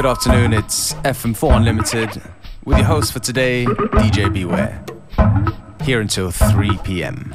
Good afternoon, it's FM4 Unlimited with your host for today, DJ Beware. Here until 3 p.m.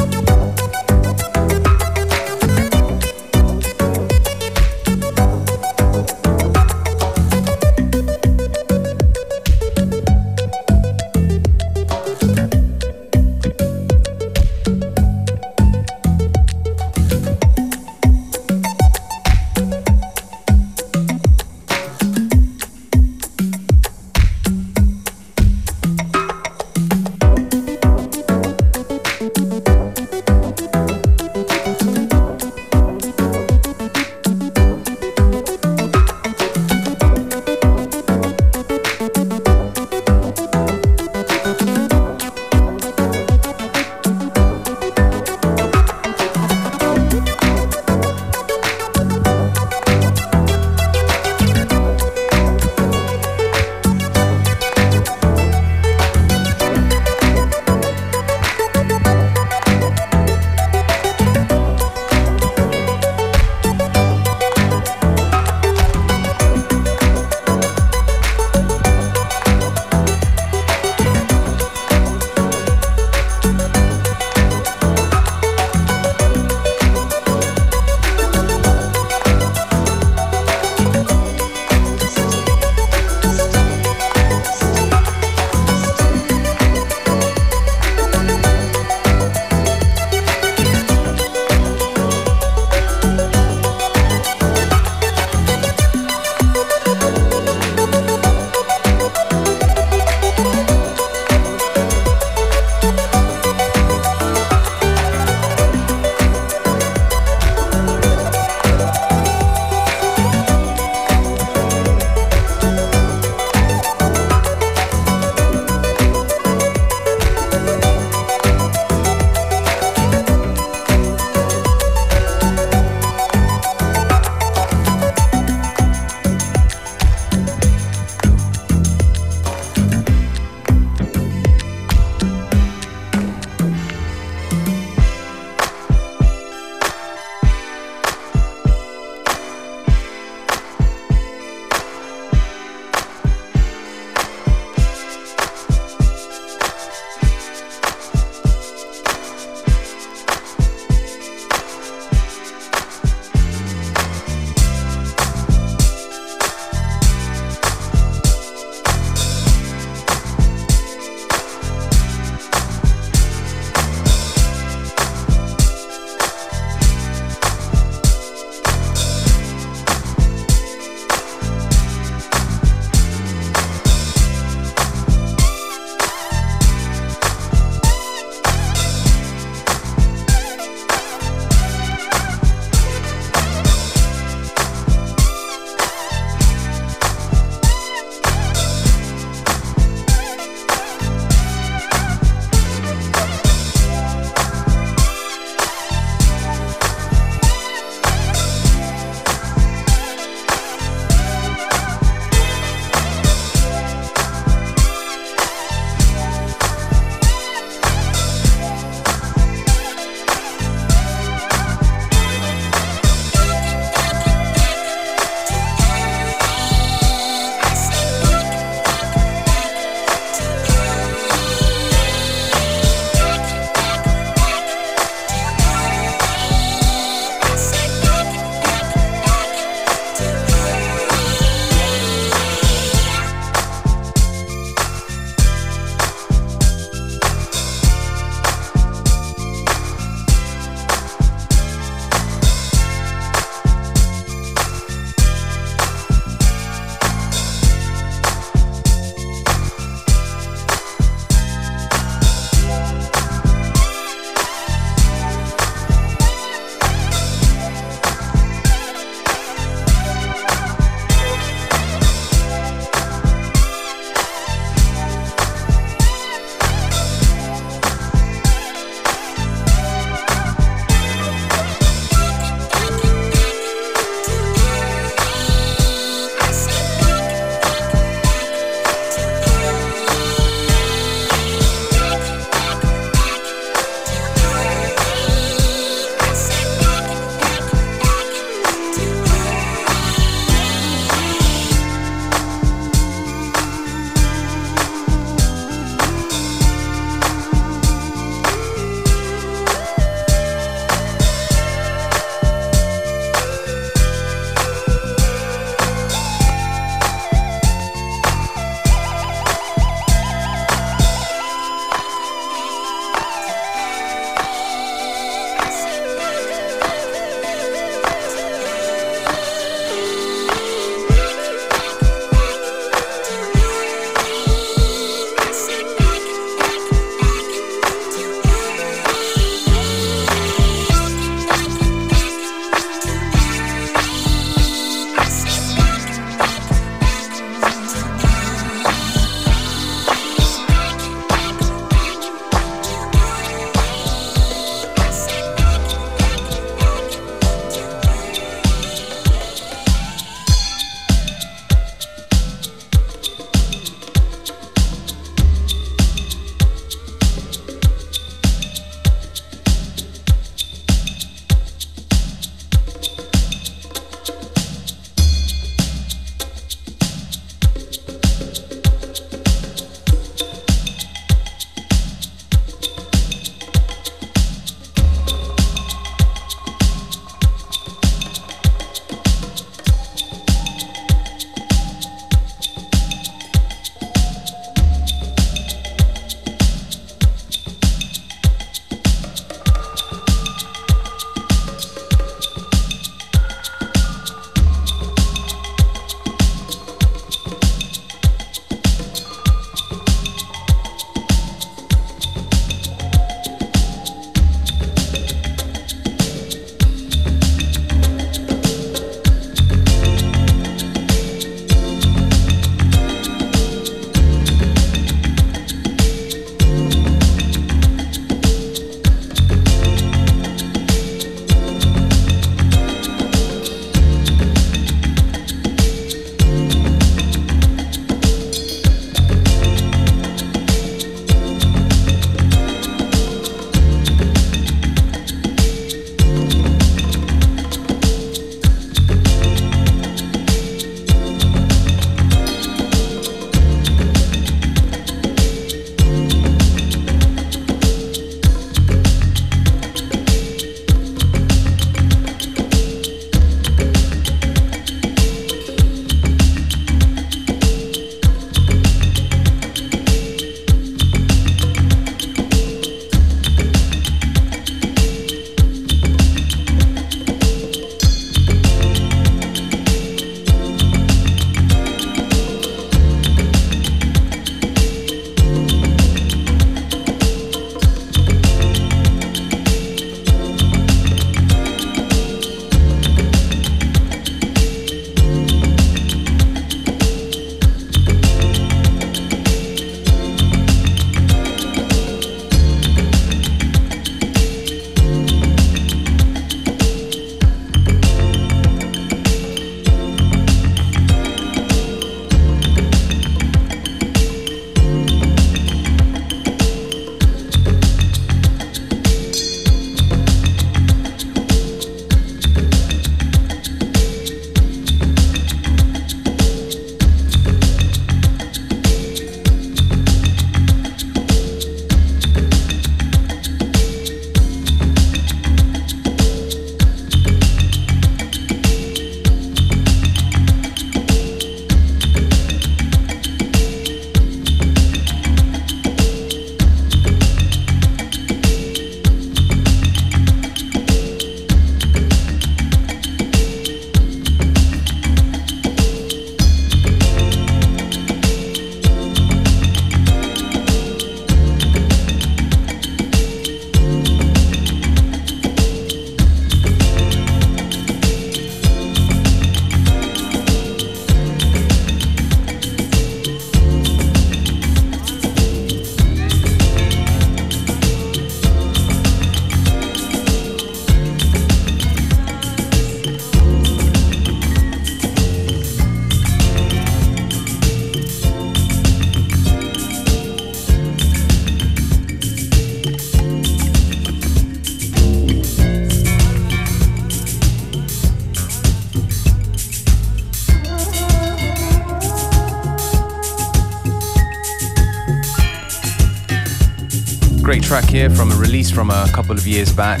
Great track here from a release from a couple of years back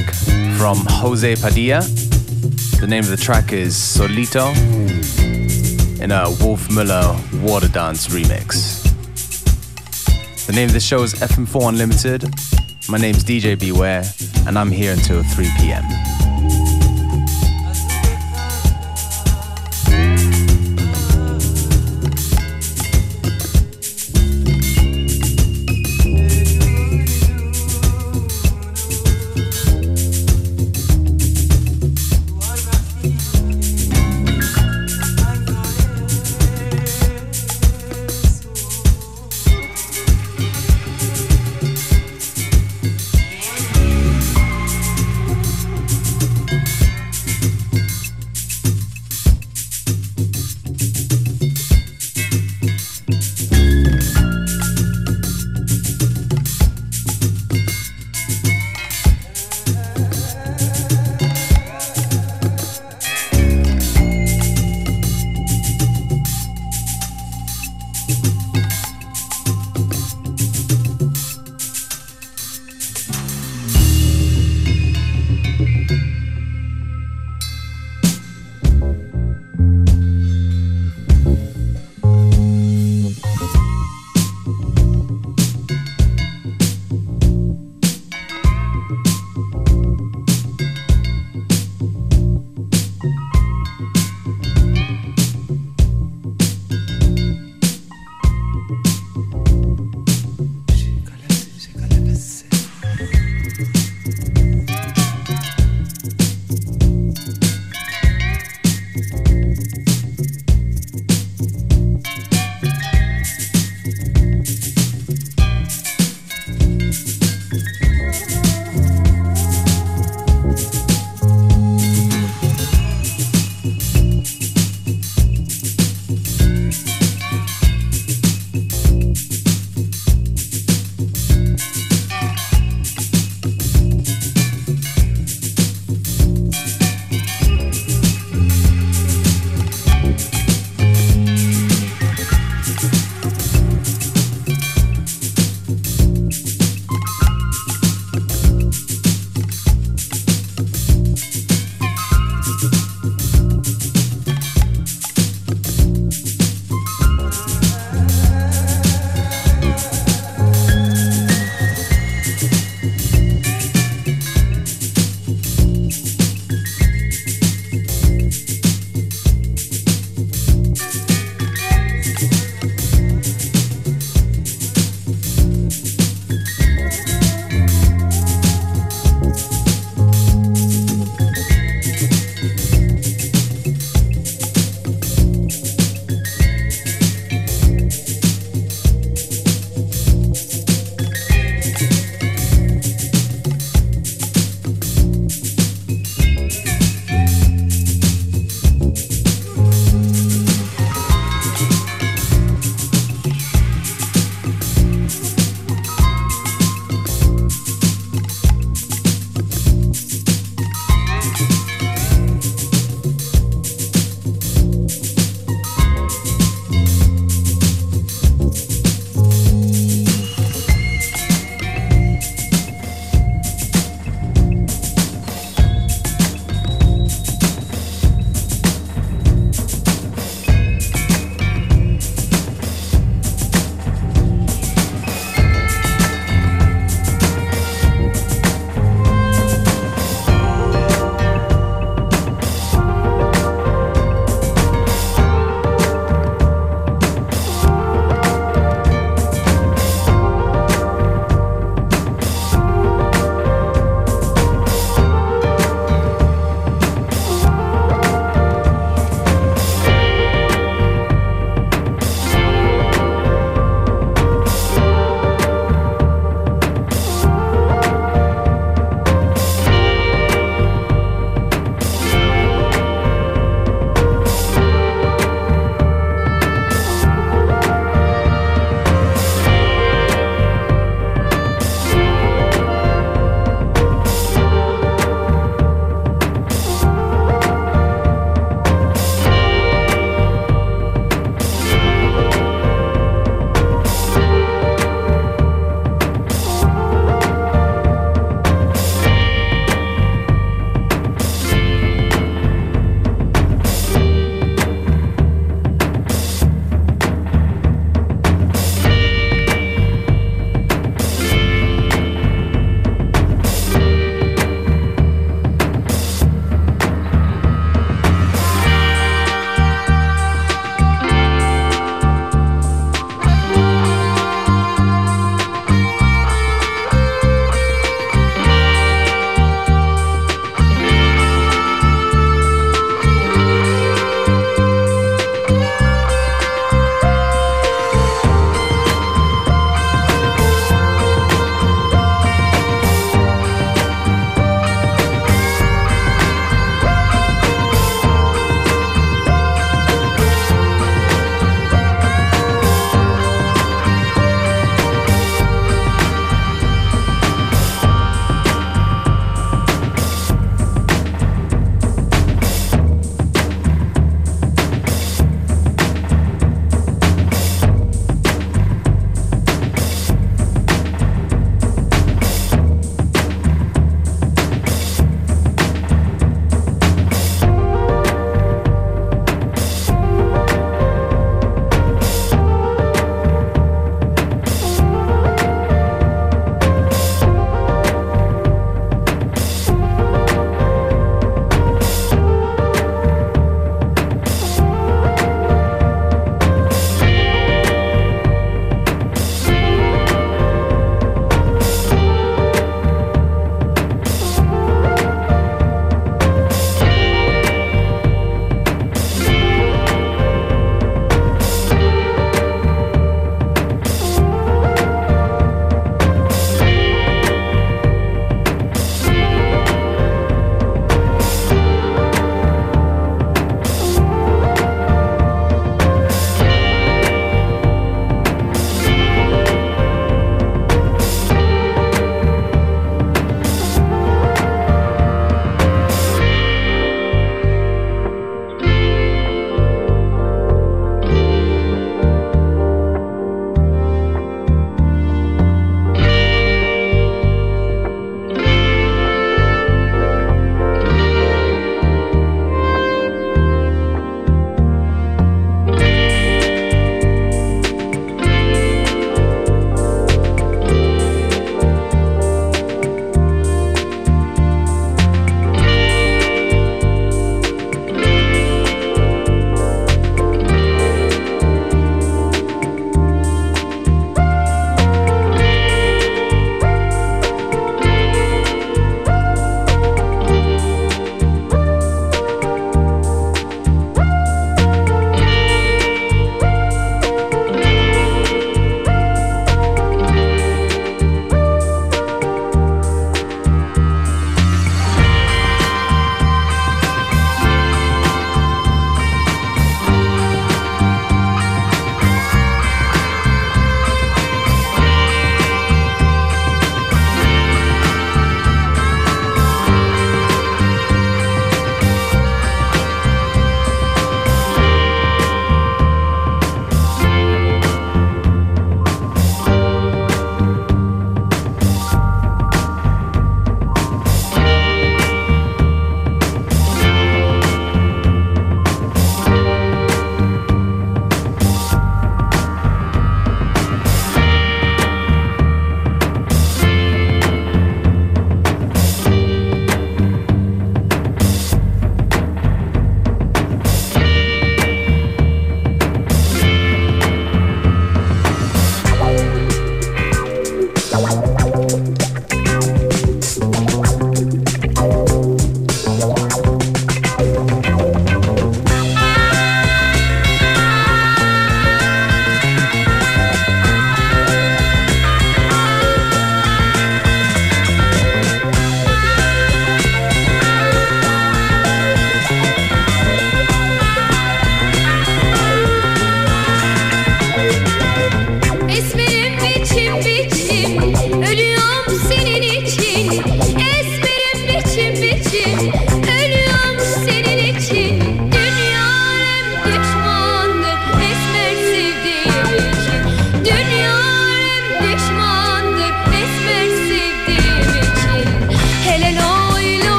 from Jose Padilla. The name of the track is Solito in a Wolf Muller Water Dance remix. The name of the show is FM4 Unlimited. My name is DJ Beware, and I'm here until 3 p.m.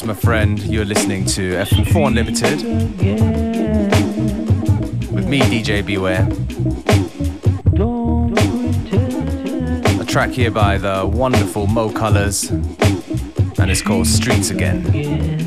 You're listening to FM4 Unlimited with me, DJ Beware. A track here by the wonderful Mo Kolours, and it's called Streets Again.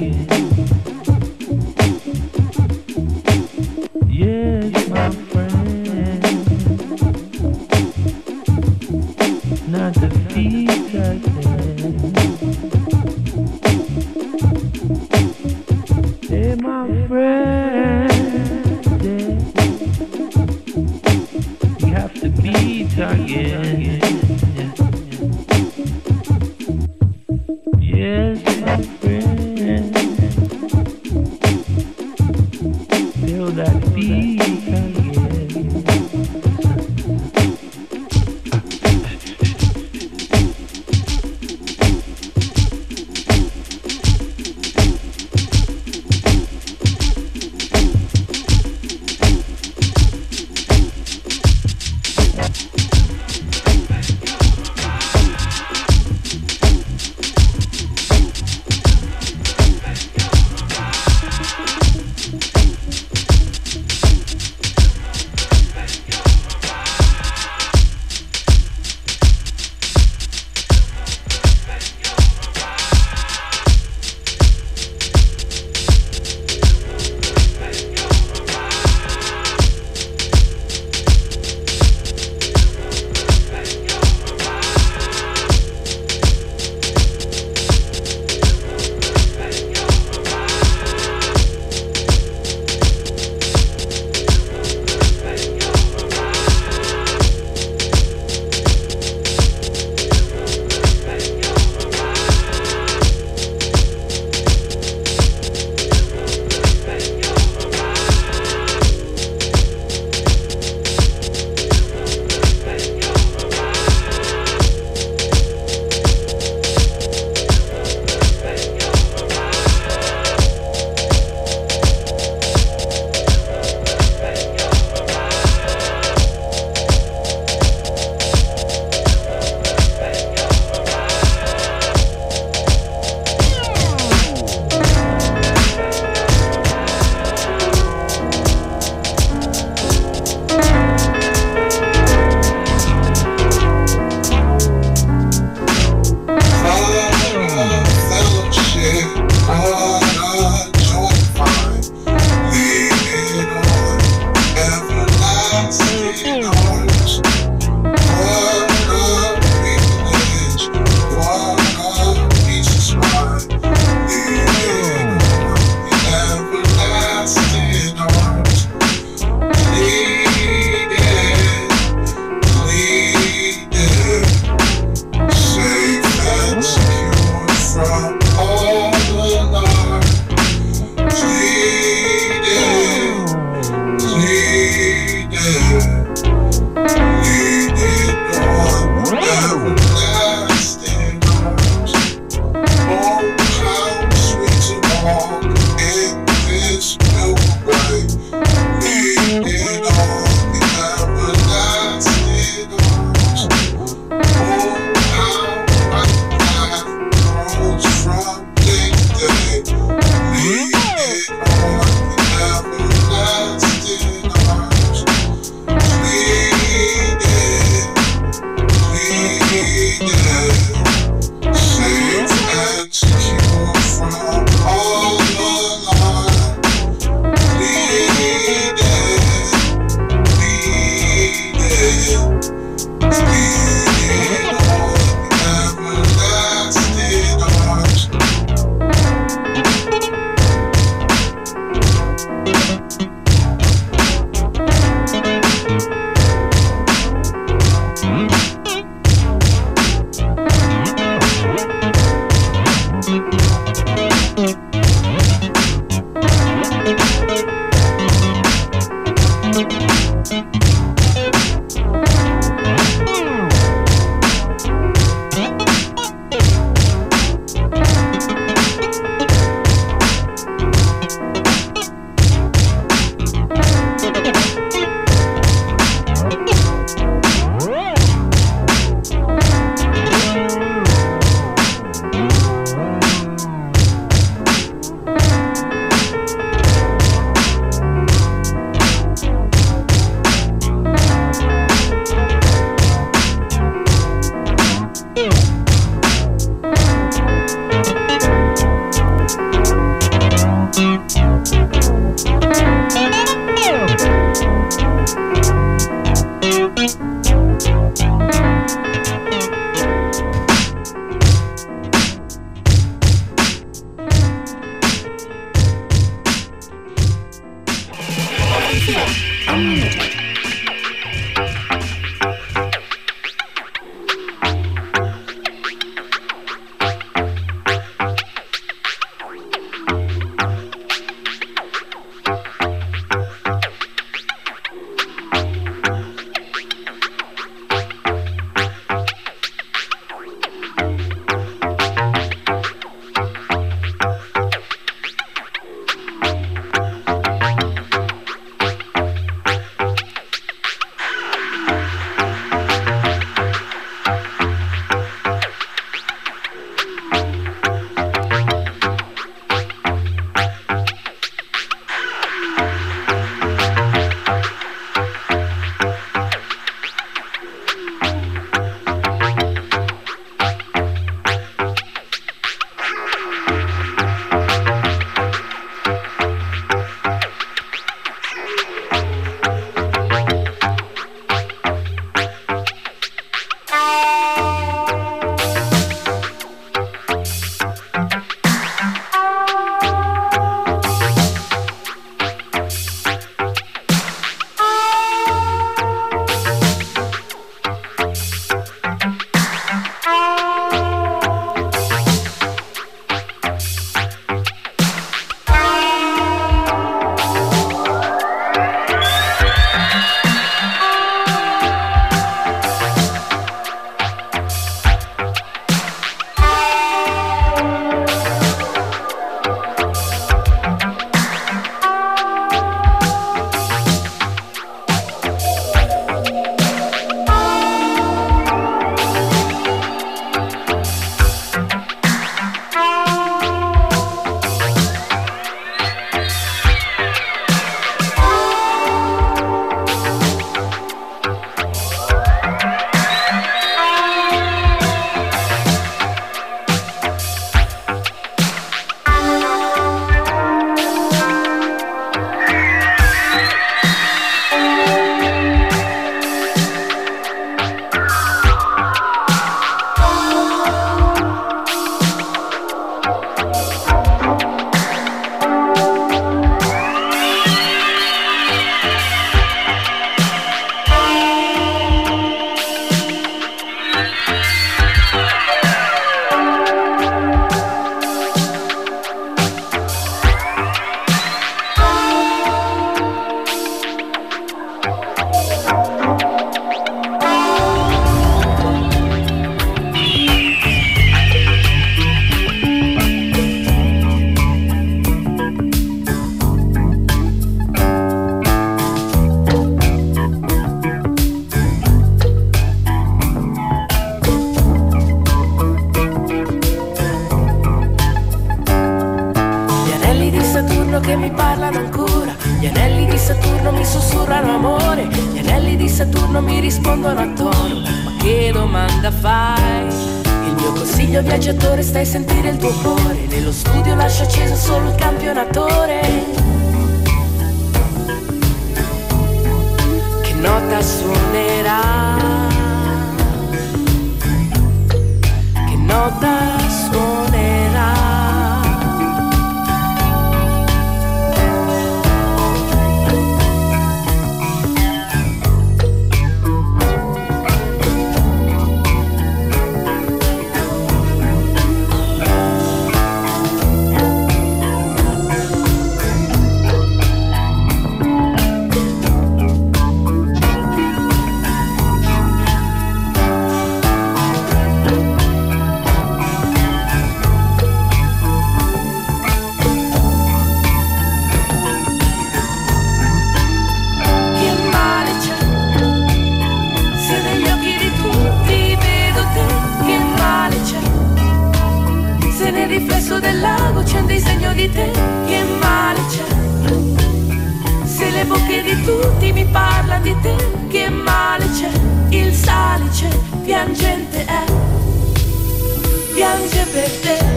Piange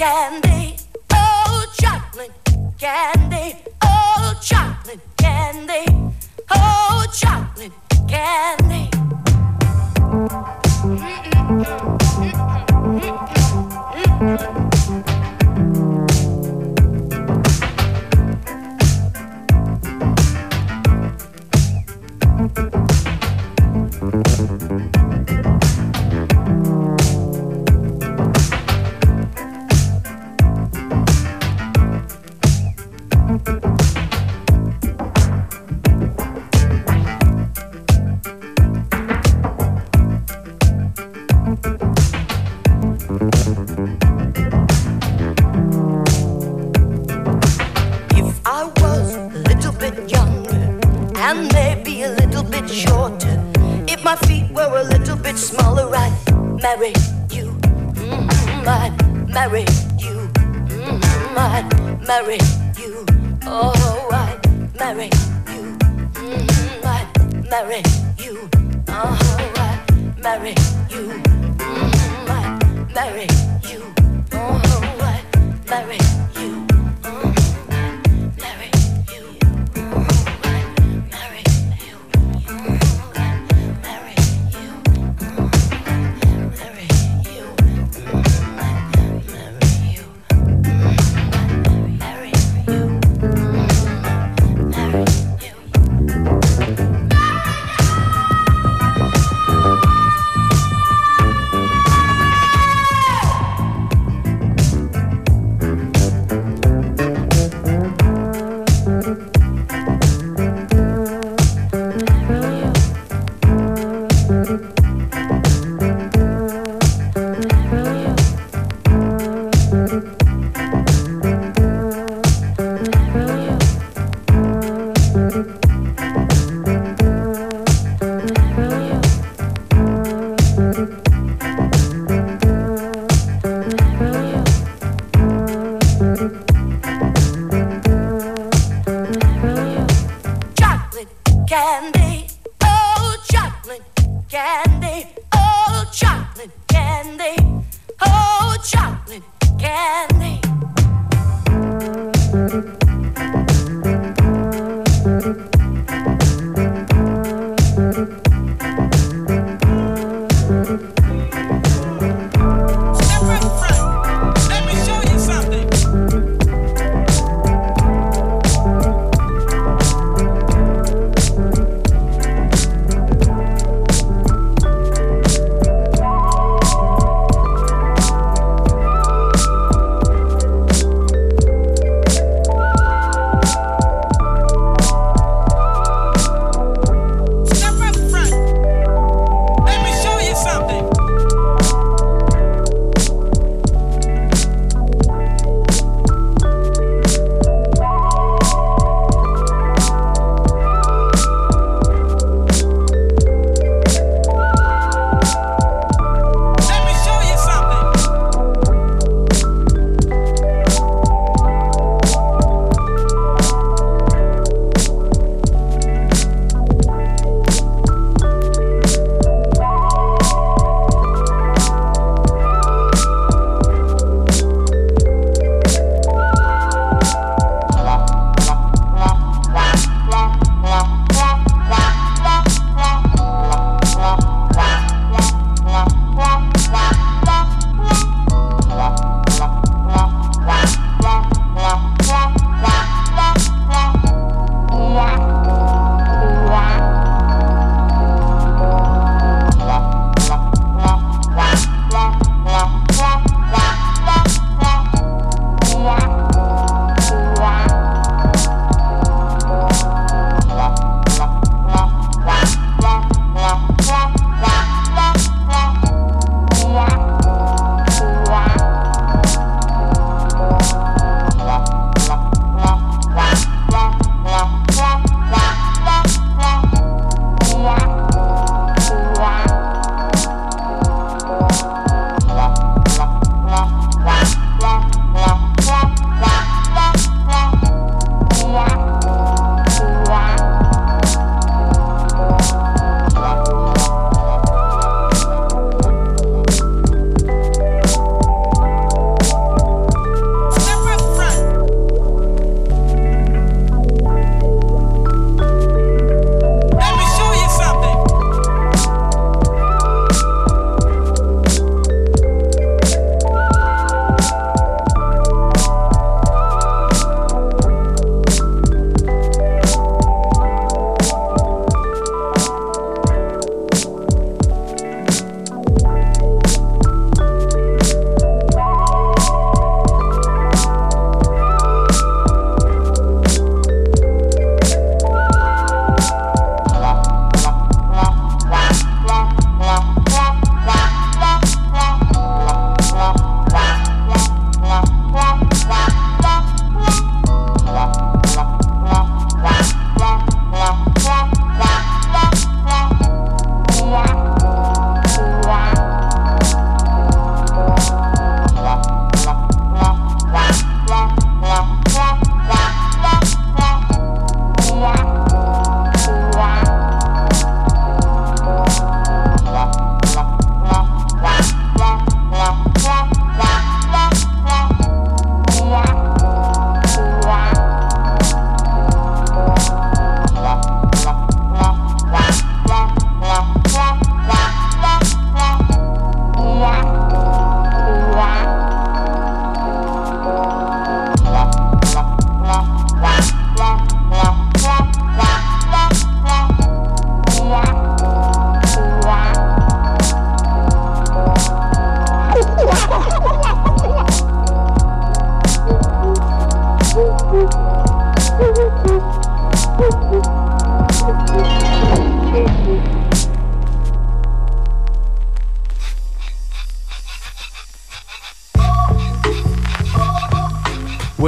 can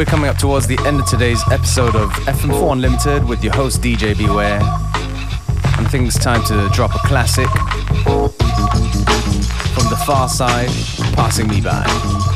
We're coming up towards the end of today's episode of FM4 Unlimited with your host DJ Beware. And I think it's time to drop a classic from the Pharcyde, passing me by.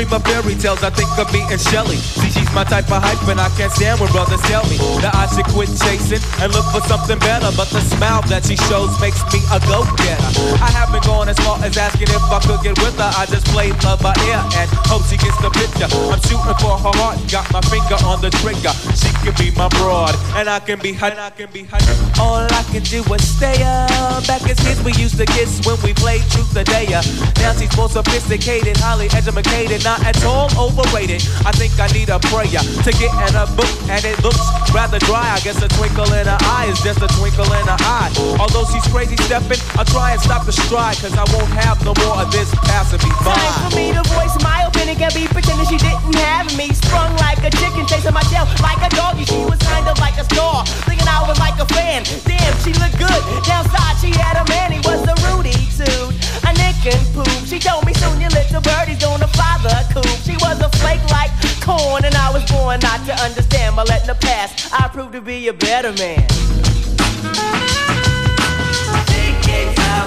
Dream of fairy tales, I think of me and Shelly. See, she's my type of hype, and I can't stand when brothers tell me that I should quit chasing and look for something better. But the smile that she shows makes me a go-getter. I haven't gone as far as asking if I could get with her. I just play love by ear and hope she gets the picture. I'm shooting for her heart, got my finger on the trigger. She can be my broad, and I can be. And I can be her. All I can do is stay up. Back as kids, we used to kiss when we played truth or dare. Now she's more sophisticated, highly educated, not at all overrated. I think I need a prayer to get in a book, and it looks rather dry. I guess a twinkle in her eye is just a twinkle in her eye. Although she's crazy stepping, I'll try and stop the stride, cause I won't have no more of this passing me by. Time for me to voice my opinion. Can't be pretending she didn't have me. Sprung like a chicken, chasing my tail like a doggy. She was kind of like a star, thinking I was like a fan. Damn, she looked good. Downside, she had a man. He was a Rudy too, a nick and poop. She told me soon your little birdie's gonna fly the. She was a flake like corn, and I was born not to understand. By letting her pass, I proved to be a better man.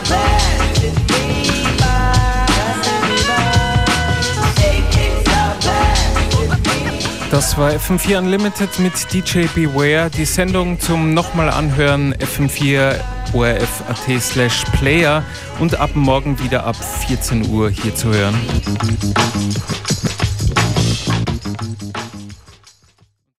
Bad, Das war FM4 Unlimited mit DJ Beware. Die Sendung zum nochmal anhören FM4 ORF.at slash Player und ab morgen wieder ab 14 Uhr hier zu hören.